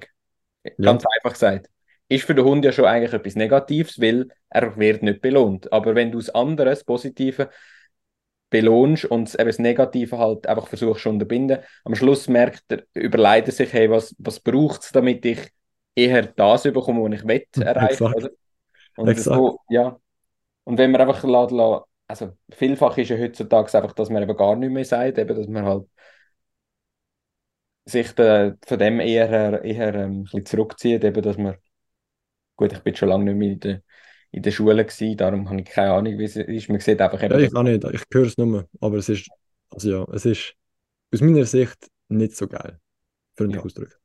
Ganz einfach gesagt. Ist für den Hund ja schon eigentlich etwas Negatives, weil er wird nicht belohnt. Aber wenn du das andere, das Positive, belohnst und eben das Negative halt einfach versuchst zu unterbinden, am Schluss merkt er, überlegt er sich, hey, was, was braucht es, damit ich eher das bekomme, was ich will [laughs] erreichen? Und so, ja. Und wenn man einfach lässt, lässt- also vielfach ist ja heutzutage einfach, dass man eben gar nicht mehr sagt, eben, dass man halt sich da, von dem eher, eher ähm, ein bisschen zurückzieht, eben, dass man, gut, ich bin schon lange nicht mehr in der, in der Schule gewesen, darum habe ich keine Ahnung, wie es ist. Man sieht einfach eben, Ja, ich auch nicht, ich höre es nur, aber es ist, also ja, es ist aus meiner Sicht nicht so geil, freundlich Ja. ausdrücken.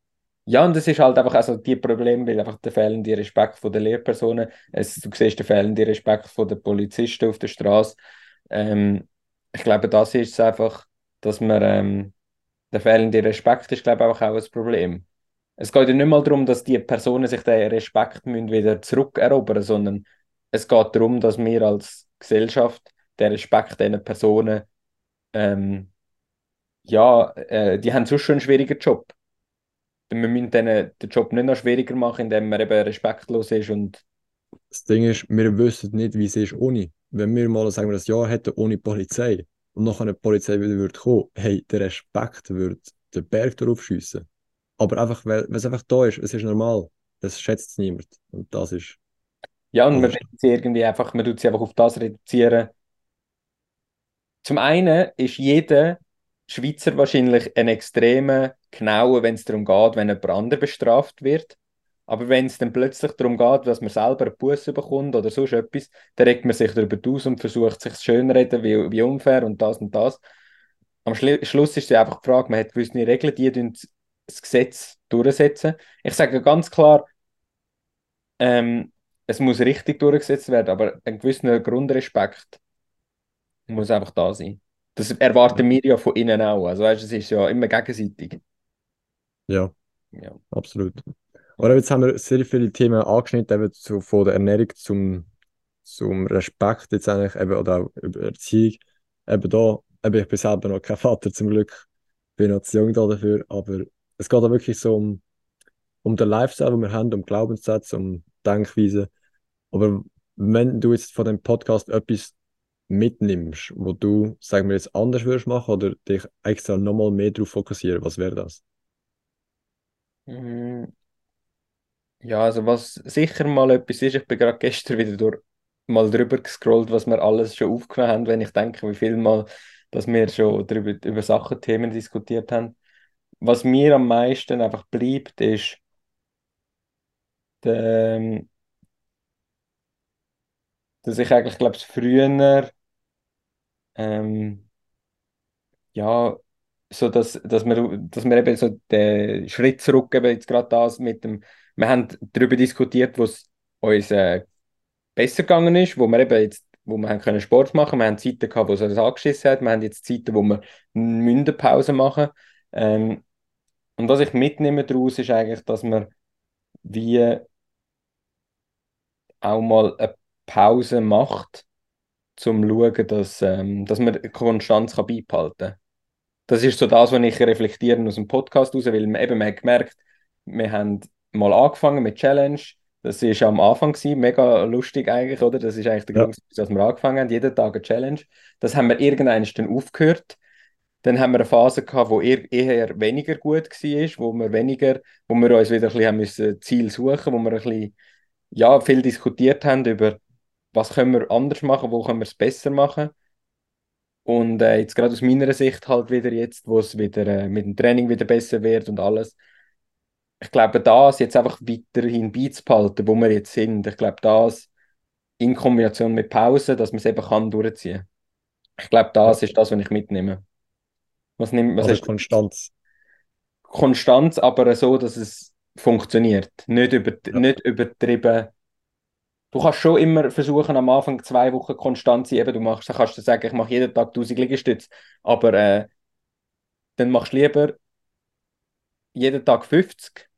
Ja, und es ist halt einfach, also die Probleme, weil einfach der fehlende Respekt von den Lehrpersonen, es, du siehst den fehlenden Respekt von den Polizisten auf der Straße. Ähm, ich glaube, das ist es einfach, dass man, ähm, der fehlende Respekt ist, glaube ich, auch ein Problem. Es geht ja nicht mal darum, dass die Personen sich den Respekt müssen wieder zurückerobern sondern es geht darum, dass wir als Gesellschaft den Respekt diesen Personen, ähm, ja, äh, die haben sonst schon einen schwierigen Job wir müssen denen den Job nicht noch schwieriger machen, indem man eben respektlos ist und Das Ding ist, wir wissen nicht, wie es ist ohne. Wenn wir mal sagen wir, das Jahr hätten ohne Polizei und nachher eine Polizei wieder würde kommen, hey, der Respekt würde den Berg darauf schiessen. Aber einfach, weil es einfach da ist, es ist normal. Das schätzt niemand. Und das ist, ja, und man tut sie irgendwie einfach, man tut sie einfach auf das reduzieren. Zum einen ist jeder Schweizer wahrscheinlich ein extremer Genauer, wenn es darum geht, wenn jemand anderes bestraft wird. Aber wenn es dann plötzlich darum geht, dass man selber einen Busse bekommt oder sonst etwas, dann regt man sich darüber aus und versucht sich schönreden, wie, wie unfair und das und das. Am Schli Schluss ist es einfach die Frage, man hat gewisse Regeln, die das Gesetz durchsetzen. Ich sage ganz klar, ähm, es muss richtig durchgesetzt werden, aber ein gewisser Grundrespekt muss einfach da sein. Das erwarten wir ja von innen auch. Also weißt, es ist ja immer gegenseitig. ja, Ja. absolut. Aber jetzt haben wir sehr viele Themen angeschnitten, eben zu, von der Ernährung zum, zum Respekt jetzt eigentlich, eben, oder auch über Erziehung. Eben da, eben, ich bin selber noch kein Vater zum Glück, bin noch zu jung da dafür, aber es geht da wirklich so um, um den Lifestyle, den wir haben, um Glaubenssätze, um Denkweise. Aber wenn du jetzt von dem Podcast etwas mitnimmst, wo du, sagen wir jetzt, anders würdest machen oder dich extra nochmal mehr darauf fokussieren, was wäre das? Mm, Ja, also was sicher mal etwas ist, ich bin gerade gestern wieder durch, mal drüber gescrollt, was wir alles schon aufgenommen haben, wenn ich denke, wie viel Mal, dass wir schon drüber, über Sachen, Themen diskutiert haben. Was mir am meisten einfach bleibt, ist, der, ähm, dass ich eigentlich glaube, früher ähm, ja, so dass, dass wir, dass wir eben so den Schritt zurück, eben jetzt gerade das mit dem, wir haben darüber diskutiert, wo es uns äh, besser gegangen ist, wo wir eben jetzt, wo wir haben Sport machen, wir haben Zeiten gehabt, wo es uns angeschissen hat, wir haben jetzt Zeiten, wo wir Mündenpause machen. Ähm, und was ich mitnehme daraus ist eigentlich, dass wir wie auch mal eine Pause macht, zum schauen, dass, ähm, dass man Konstanz kann beibehalten kann. Das ist so das, was ich reflektieren aus dem Podcast raus, weil man eben man hat gemerkt, wir haben mal angefangen mit Challenge. Das war am Anfang gewesen, mega lustig eigentlich, oder? Das ist eigentlich der Ja. Grund, dass wir angefangen haben, jeden Tag eine Challenge. Das haben wir irgendwann dann aufgehört. Dann haben wir eine Phase gehabt, wo eher, eher weniger gut war, wo wir weniger, wo wir uns wieder ein bisschen haben müssen Ziel suchen, wo wir ein bisschen, ja, viel diskutiert haben über, was können wir anders machen, wo können wir es besser machen. Und äh, jetzt gerade aus meiner Sicht halt wieder jetzt, wo es wieder äh, mit dem Training wieder besser wird und alles. Ich glaube, das jetzt einfach weiterhin beizubehalten, wo wir jetzt sind. Ich glaube, das in Kombination mit Pause, dass man es eben kann durchziehen. Ich glaube, das ist das, was ich mitnehme. Was nimmt, was Also? Konstanz. Konstanz, aber so, dass es funktioniert. Nicht, über, Ja. nicht übertrieben. Du kannst schon immer versuchen, am Anfang zwei Wochen konstant zu sein. Eben, du machst, dann kannst du sagen, ich mache jeden Tag 1000 Liegestütze. Aber äh, dann machst du lieber jeden Tag 50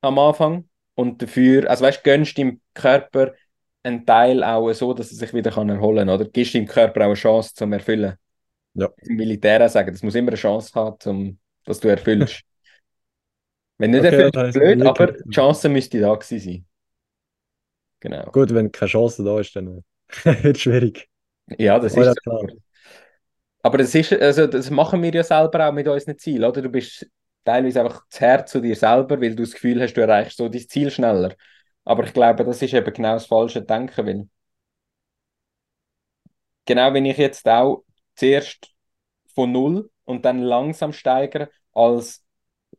am Anfang und dafür, also weißt, gönnst deinem Körper einen Teil auch so, dass er sich wieder kann erholen kann. Oder gibst deinem Körper auch eine Chance zum Erfüllen. Ja. Im Militär auch sagen, das muss immer eine Chance haben, zum, dass du erfüllst. [laughs] Wenn nicht Okay, ich blöd, aber die Chance müsste da gewesen sein. Genau. Gut, wenn keine Chance da ist, dann äh, [laughs] wird es schwierig. Ja, das ja, ist so. klar. Aber das ist, also das machen wir ja selber auch mit unseren Zielen, oder? Du bist teilweise einfach zu hart zu dir selber, weil du das Gefühl hast, du erreichst so dein Ziel schneller. Aber ich glaube, das ist eben genau das falsche Denken, weil genau wenn ich jetzt auch zuerst von null und dann langsam steigere, als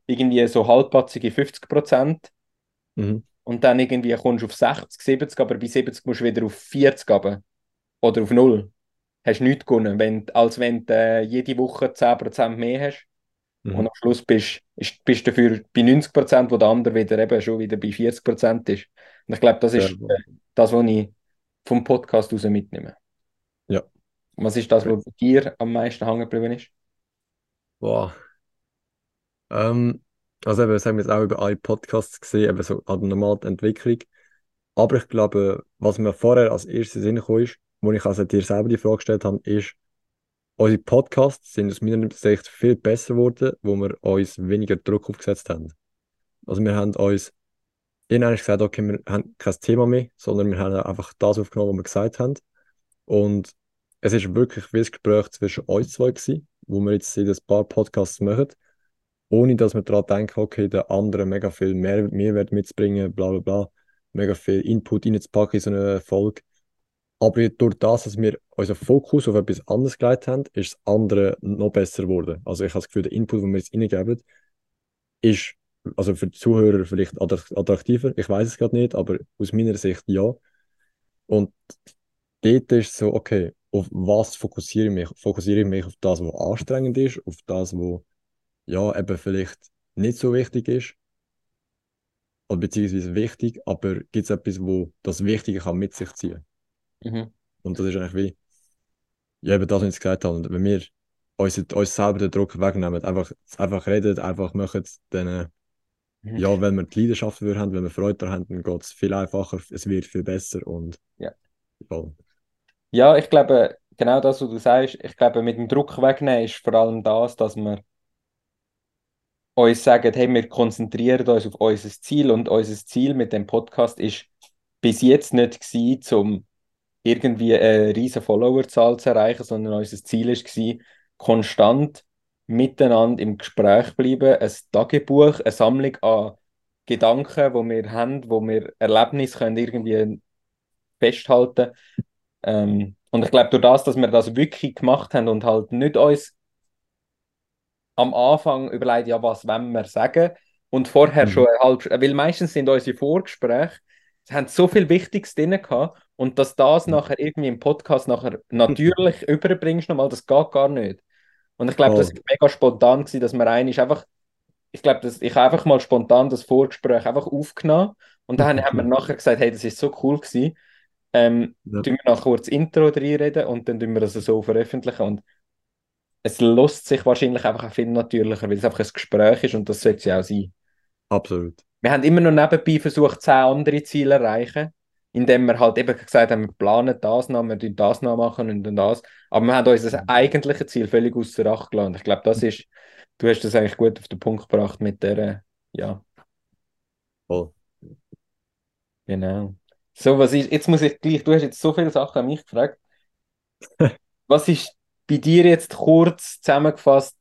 irgendwie so halbpatzige 50% Mhm. Und dann irgendwie kommst du auf 60, 70, aber bei 70 musst du wieder auf 40 runter. oder auf 0. Hast nichts gewonnen, wenn, als wenn du äh, jede Woche 10% mehr hast. Und Mhm. am Schluss bist ist- bist du dafür bei 90%, wo der andere wieder eben schon wieder bei 40% ist. Und ich glaube, das ist äh, das, was ich vom Podcast raus mitnehme. Ja. Was ist das, was bei dir am meisten hängen geblieben ist? Boah. Ähm, also eben, das haben wir jetzt auch über alle Podcasts gesehen, eben so an der normalen Entwicklung. Aber ich glaube, was mir vorher als erstes Sinn gekommen ist, wo ich also dir selber die Frage gestellt habe, ist, unsere Podcasts sind aus meiner Sicht viel besser geworden, wo wir uns weniger Druck aufgesetzt haben. Also wir haben uns irgendwann gesagt, okay, wir haben kein Thema mehr, sondern wir haben einfach das aufgenommen, was wir gesagt haben. Und es ist wirklich wie ein Gespräch zwischen uns zwei gewesen, wo wir jetzt seit ein paar Podcasts machen, ohne dass wir daran denken, okay, der andere mega viel mehr Mehrwert mitzubringen, bla bla bla, mega viel Input reinzupacken in so eine Folge. Aber durch das, dass wir unseren Fokus auf etwas anderes gelegt haben, ist das andere noch besser geworden. Also ich habe das Gefühl, der Input, den wir jetzt reingeben, ist also für die Zuhörer vielleicht attrakt- attraktiver. Ich weiß es gerade nicht, aber aus meiner Sicht ja. Und dort ist so, okay, auf was fokussiere ich mich? Fokussiere ich mich auf das, was anstrengend ist, auf das, was ja eben vielleicht nicht so wichtig ist, oder beziehungsweise wichtig, aber gibt es etwas, wo das Wichtige kann mit sich ziehen? Mhm. Und das ist eigentlich wie, ja, eben das, was ich gesagt habe. Und wenn wir uns, uns selber den Druck wegnehmen, einfach, einfach reden, einfach machen, dann, äh, Mhm. ja, wenn wir die Leidenschaft dafür haben, wenn wir Freude daran haben, dann geht es viel einfacher, es wird viel besser und Ja. ja, Ja, ich glaube, genau das, was du sagst, ich glaube, mit dem Druck wegnehmen ist vor allem das, dass wir uns sagen, hey, wir konzentrieren uns auf unser Ziel und unser Ziel mit dem Podcast ist bis jetzt nicht gewesen, um irgendwie eine riesen Followerzahl zu erreichen, sondern unser Ziel gewesen, konstant miteinander im Gespräch bleiben, ein Tagebuch, eine Sammlung an Gedanken, wo wir haben, wo wir Erlebnisse können irgendwie festhalten. Ähm, und ich glaube, durch das, dass wir das wirklich gemacht haben und halt nicht uns am Anfang überlegt, ja, was wollen wir sagen? Und vorher Mhm. schon eine halbe, weil meistens sind unsere Vorgespräche, sie haben so viel Wichtiges drin gehabt und dass das Mhm. nachher irgendwie im Podcast nachher [laughs] natürlich überbringst nochmal, das geht gar nicht. Und ich glaube, das Voll. ist mega spontan gewesen, dass wir eigentlich einfach, ich glaube, dass ich habe einfach mal spontan das Vorgespräch einfach aufgenommen und dann haben wir nachher gesagt, hey, das ist so cool gewesen. Ähm, Ja. tun wir noch kurz Intro reinreden und dann tun wir das so veröffentlichen und es lässt sich wahrscheinlich einfach auch viel natürlicher, weil es einfach ein Gespräch ist und das sollte es ja auch sein. Absolut. Wir haben immer noch nebenbei versucht, zehn andere Ziele zu erreichen, indem wir halt eben gesagt haben, wir planen das noch, wir tun das noch machen und dann das. Aber wir haben uns das eigentliche Ziel völlig außer Acht gelassen. Ich glaube, das ist, du hast das eigentlich gut auf den Punkt gebracht mit der, ja, Voll. genau. So, was ist, jetzt muss ich gleich, du hast jetzt so viele Sachen an mich gefragt. [laughs] Was ist bei dir jetzt kurz zusammengefasst,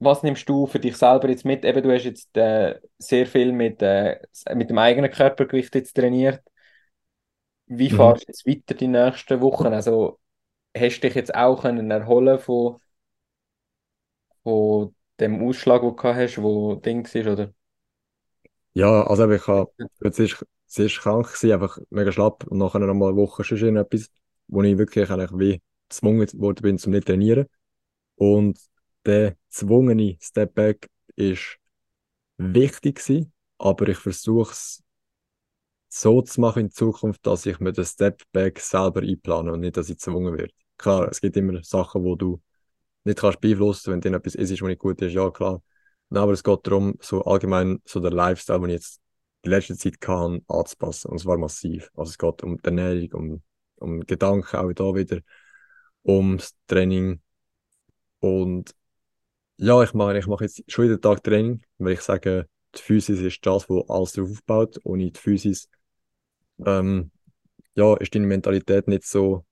was nimmst du für dich selber jetzt mit? Eben, du hast jetzt äh, sehr viel mit, äh, mit dem eigenen Körpergewicht jetzt trainiert. Wie Mhm. fahrst du jetzt weiter die nächsten Wochen? Also, hast du dich jetzt auch können erholen von, von dem Ausschlag, den du gehabt hast, wo Ding war, oder? Ja, also ich habe zuerst, zuerst krank gewesen, einfach mega schlapp und nachher noch mal eine Woche schon irgendetwas, wo ich wirklich eigentlich wie gezwungen worden bin zum nicht trainieren. Und der zwungene Step Back ist wichtig gewesen, aber ich versuche es so zu machen in Zukunft, dass ich mir den Step Back selber einplane und nicht, dass ich gezwungen werde. Klar, es gibt immer Sachen, wo du nicht kannst beeinflussen, wenn dir etwas ist, was nicht gut ist, ja klar. Aber es geht darum, so allgemein so der Lifestyle, den ich jetzt die letzte Zeit kann, anzupassen. Und zwar massiv. Also es geht um die Ernährung, um, um Gedanken, auch da wieder, ums Training. Und ja, ich mache, ich mache jetzt schon jeden Tag Training, weil ich sage, die Physis ist das, wo alles darauf aufbaut. Ohne die Physis ähm, ja, ist deine Mentalität nicht so,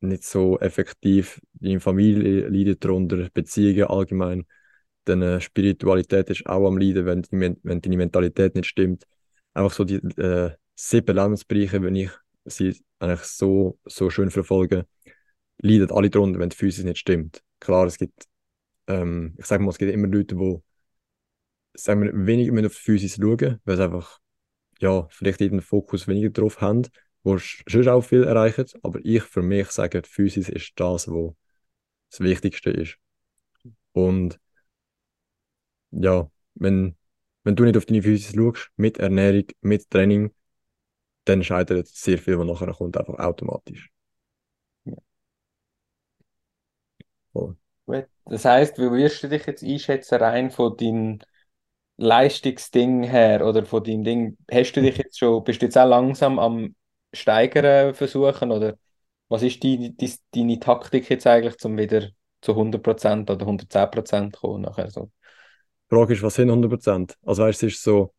nicht so effektiv. Deine Familie leidet darunter, Beziehungen allgemein. Deine Spiritualität ist auch am Leiden, wenn, die, wenn deine Mentalität nicht stimmt. Einfach so die äh, sieben Lebensbereiche, wenn ich sie eigentlich so, so schön verfolge, leiden alle darunter, wenn die Physis nicht stimmt. Klar, es gibt, ähm, ich sage mal, es gibt immer Leute, die sagen wir, weniger auf die Physis schauen, weil sie einfach, ja, vielleicht den Fokus weniger drauf haben, wo schon auch viel erreichen, aber ich für mich sage, die Physis ist das, was das Wichtigste ist. Und ja, wenn, wenn du nicht auf deine Physis schaust, mit Ernährung, mit Training, dann scheitert sehr viel, was nachher kommt, einfach automatisch. Voll. Das heißt, wie wirst du dich jetzt einschätzen, rein von deinem Leistungsding her oder von deinem Ding? Hast du dich jetzt schon, bist du jetzt auch langsam am Steigern versuchen oder was ist die, die, deine Taktik jetzt eigentlich, um wieder zu 100% oder 110% zu kommen nachher so? Die Frage ist, was sind 100%? Also weißt, es ist so,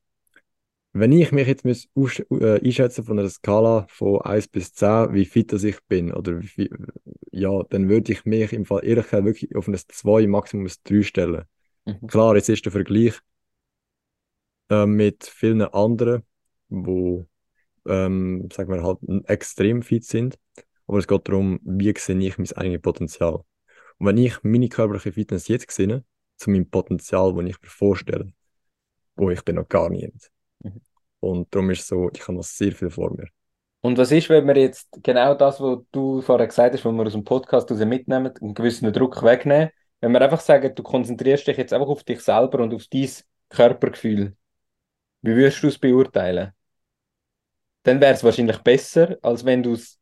wenn ich mich jetzt muss äh, einschätzen von einer Skala von 1 bis 10, wie fit das ich bin, oder wie, ja, dann würde ich mich im Fall ehrlich gesagt wirklich auf ein 2, Maximum ein 3 stellen. Mhm. Klar, jetzt ist der Vergleich äh, mit vielen anderen, wo ähm, sagen wir halt extrem fit sind, aber es geht darum, wie sehe ich mein eigenes Potenzial. Und wenn ich meine körperliche Fitness jetzt sehe, zu meinem Potenzial, das ich mir vorstelle, wo ich bin noch gar nicht. Mhm. Und darum ist es so, ich habe noch sehr viel vor mir. Und was ist, wenn wir jetzt genau das, was du vorher gesagt hast, was wir aus dem Podcast raus mitnehmen, einen gewissen Druck wegnehmen, wenn wir einfach sagen, du konzentrierst dich jetzt einfach auf dich selber und auf dein Körpergefühl, wie würdest du es beurteilen? Dann wäre es wahrscheinlich besser, als wenn du es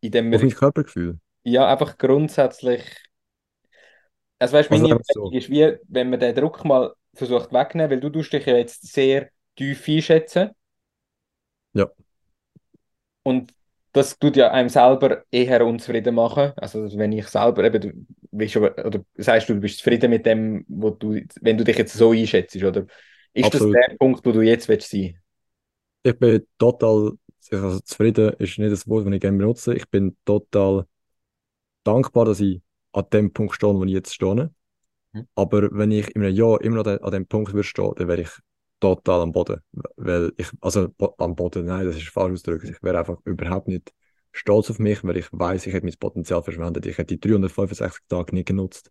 in dem... Auf mein Körpergefühl? Ja, einfach grundsätzlich... Also weißt du, meine also so. ist wie, wenn man den Druck mal versucht wegnehmen, weil du tust dich ja jetzt sehr tief einschätzen. Ja. Und das tut ja einem selber eher unzufrieden machen. Also wenn ich selber eben, schon, oder sagst du, du bist zufrieden mit dem, wo du, wenn du dich jetzt so einschätzt, oder ist Absolut. das der Punkt, wo du jetzt willst sein? Ich bin total also zufrieden, ist nicht das Wort, das ich gerne benutze. Ich bin total dankbar, dass ich an dem Punkt stehe, wo ich jetzt stehe. Mhm. Aber wenn ich in einem Jahr immer noch an dem Punkt würde stehen, dann wäre ich total am Boden. Weil ich, also am Boden, nein, das ist falsch ausgedrückt. Ich wäre einfach überhaupt nicht stolz auf mich, weil ich weiß, ich hätte mein Potenzial verschwendet. Ich hätte die 365 Tage nicht genutzt,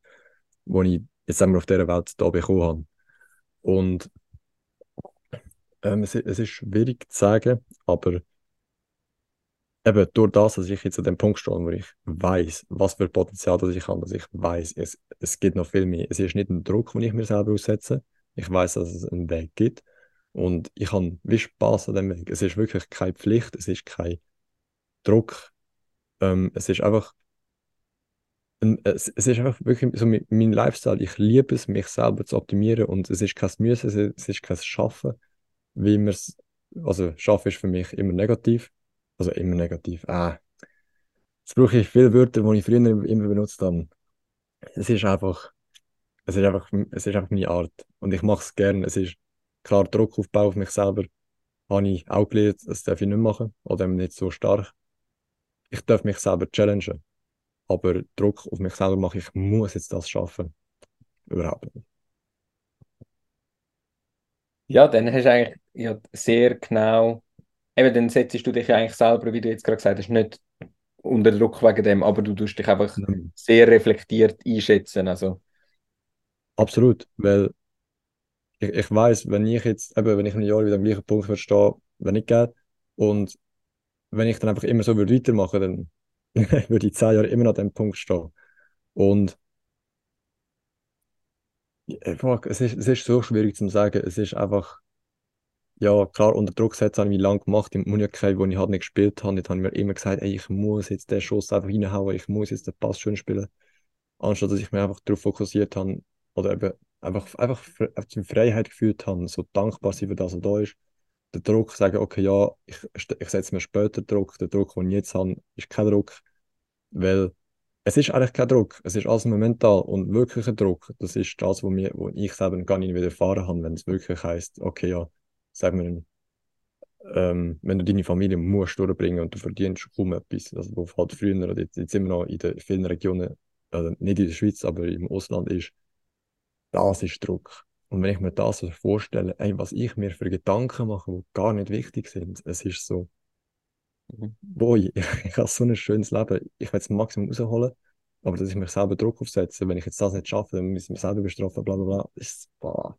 wo ich jetzt einmal auf dieser Welt da bekommen habe. Und ähm, es, es ist schwierig zu sagen, aber eben durch das, dass ich jetzt an dem Punkt stehe, wo ich weiß, was für Potenzial das ich habe, dass ich weiß, es, es gibt noch viel mehr. Es ist nicht ein Druck, den ich mir selber aussetze, ich weiß, dass es einen Weg gibt. Und ich habe wie Spaß an dem Weg. Es ist wirklich keine Pflicht, es ist kein Druck. Ähm, es ist einfach, ein, es, es, ist einfach wirklich so mein, mein Lifestyle. Ich liebe es, mich selber zu optimieren und es ist kein Müssen, es, es ist kein Schaffen, wie man es, also Schaffen ist für mich immer negativ. Also immer negativ. Ah, jetzt brauche ich viele Wörter, die ich früher immer benutzt habe. Es ist einfach, es ist einfach, es ist einfach meine Art. Und ich mache es gerne. Es ist klar, Druckaufbau auf mich selber habe ich auch gelernt, das darf ich nicht machen. Oder nicht so stark. Ich darf mich selber challengen. Aber Druck auf mich selber mache ich, muss jetzt das schaffen. Überhaupt nicht. Ja, dann hast du eigentlich ja, sehr genau, eben dann setzt du dich eigentlich selber, wie du jetzt gerade gesagt hast, nicht unter Druck wegen dem, aber du tust dich einfach mhm. sehr reflektiert einschätzen. Also Absolut, weil ich, ich weiß, wenn ich jetzt, eben, wenn ich ein Jahr wieder am gleichen Punkt würde stehen, wenn ich geht, und wenn ich dann einfach immer so würde weitermachen, dann [laughs] würde ich zehn Jahre immer noch an dem Punkt stehen. Und es ist, es ist so schwierig zu sagen. Es ist einfach, ja, klar, unter Druck setzen habe ich lange gemacht im Munich, wo ich halt nicht gespielt habe. Jetzt habe ich mir immer gesagt, ey, ich muss jetzt den Schuss einfach reinhauen, ich muss jetzt den Pass schön spielen. Anstatt dass ich mich einfach darauf fokussiert habe, oder eben einfach, einfach die Freiheit gefühlt habe, so dankbar sein für das, was da ist. Der Druck, sagen, okay, ja, ich, ich setze mir später Druck, der Druck, den ich jetzt habe, ist kein Druck, weil es ist eigentlich kein Druck, es ist alles momentan und wirklicher Druck, das ist das, wo, mir, wo ich selber gar nicht wieder erfahren habe, wenn es wirklich heißt, okay, ja, sagen wir, ähm, wenn du deine Familie musst durchbringen und du verdienst kaum etwas, also wo halt früher oder jetzt, jetzt immer noch in den vielen Regionen, also nicht in der Schweiz, aber im Ausland ist, das ist Druck. Und wenn ich mir das vorstelle, ey, was ich mir für Gedanken mache, die gar nicht wichtig sind, es ist so, mhm. boy, [laughs] ich, habe so ein schönes Leben, ich will das Maximum rausholen, aber dass ich mir selber Druck aufsetze, wenn ich jetzt das nicht schaffe, dann muss ich mich selber bestrafen, bla bla bla, ist, boah.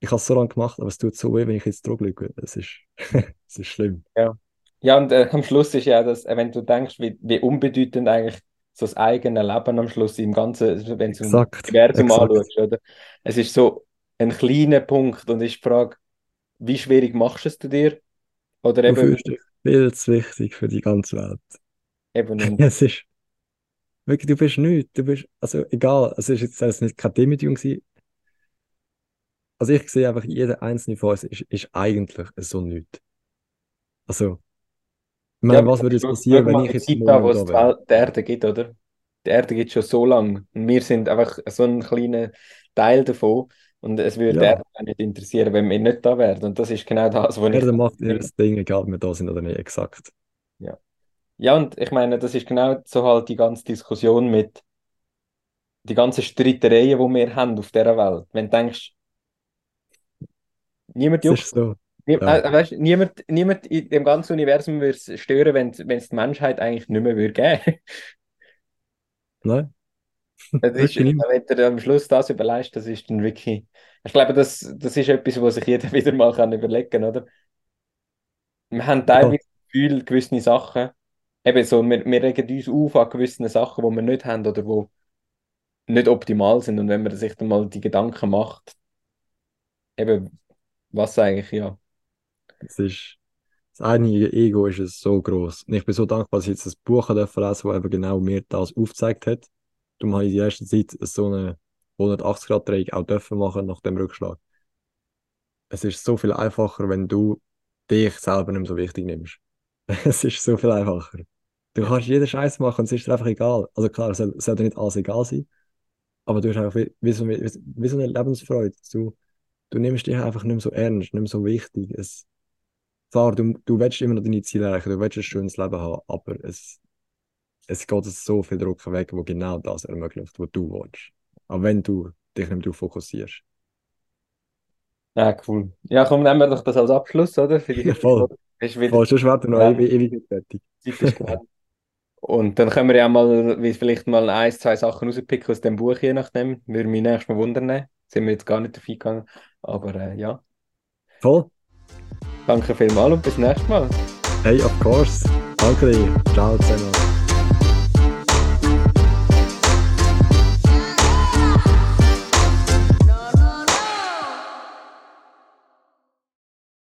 ich habe es so lange gemacht, aber es tut so weh, wenn ich jetzt zurückschaue. Es ist, [laughs] es ist schlimm. Ja. Ja, und äh, am Schluss ist ja, dass, äh, wenn du denkst, wie, wie unbedeutend eigentlich so das eigene Leben am Schluss im Ganzen, wenn du Exakt, das Universum anschaust, oder? Es ist so ein kleiner Punkt und ist die Frage, wie schwierig machst du es dir? Oder eben, fühlst dich viel zu wichtig für die ganze Welt. eben. [laughs] Es ist wirklich, du bist nichts. Du bist, also egal, es ist jetzt nicht keine Demütigung gewesen. Also ich sehe einfach, jeder einzelne von uns ist, ist eigentlich so nichts. Also, ich Ja, meine, was würde jetzt passieren, wenn ich die jetzt Zeit morgen wo es da die, die Erde gibt, oder? Die Erde gibt schon so lange. Und wir sind einfach so ein kleiner Teil davon. Und es würde die Ja, Erde auch nicht interessieren, wenn wir nicht da wären. Und das ist genau das, was die ich Erde macht ihr Ding, egal ob wir da sind oder nicht, exakt. Ja. Ja, und ich meine, das ist genau so halt die ganze Diskussion mit die ganzen Streitereien, die wir haben auf dieser Welt. Wenn du denkst, niemand juckt, ist so, nie, ja, äh, weißt, niemand, niemand in dem ganzen Universum würde es stören, wenn es die Menschheit eigentlich nicht mehr würde geben. [laughs] nein, Das ist, wenn du dir am Schluss das überlegst, das ist dann wirklich. Ich glaube, das, das ist etwas, was sich jeder [laughs] wieder mal kann überlegen kann, oder? Wir haben Ja, teilweise das Gefühl, gewisse Sachen, eben so, wir, wir regen uns auf an gewissen Sachen, die wir nicht haben oder wo nicht optimal sind. Und wenn man sich dann mal die Gedanken macht, eben, was eigentlich, ja. Es ist, das eigene Ego ist es so groß. Und ich bin so dankbar, dass ich jetzt das Buch lesen durfte, das eben genau mir das aufgezeigt hat. Darum habe ich die erste Zeit so eine 180-Grad-Drehung auch dürfen machen nach dem Rückschlag. Es ist so viel einfacher, wenn du dich selber nicht mehr so wichtig nimmst. [laughs] Es ist so viel einfacher. Du kannst jeden Scheiß machen und es ist dir einfach egal. Also klar, es soll dir nicht alles egal sein, aber du hast einfach wie, wie, so, wie, wie so eine Lebensfreude. Du, du nimmst dich einfach nicht mehr so ernst, nicht mehr so wichtig. Es, klar, du, du willst immer noch deine Ziele erreichen, du willst ein schönes Leben haben, aber es, es geht so viel Druck weg, wo genau das ermöglicht, was du willst. Auch wenn du dich nicht darauf fokussierst. Ah, cool. Ja, komm, nehmen wir doch das als Abschluss, oder? Für die [laughs] Voll. Ist wieder voll, sonst werden wir noch Ja. ewig, ewig fertig. Und dann können wir ja mal wie vielleicht mal ein, zwei Sachen rauspicken aus dem Buch, je nachdem. Würde mich nächstes Mal wundern. Sind wir jetzt gar nicht dafür gegangen. Aber äh, ja, Voll. Danke vielmals und bis nächstes Mal. Hey, of course. Danke dir. Ciao zusammen.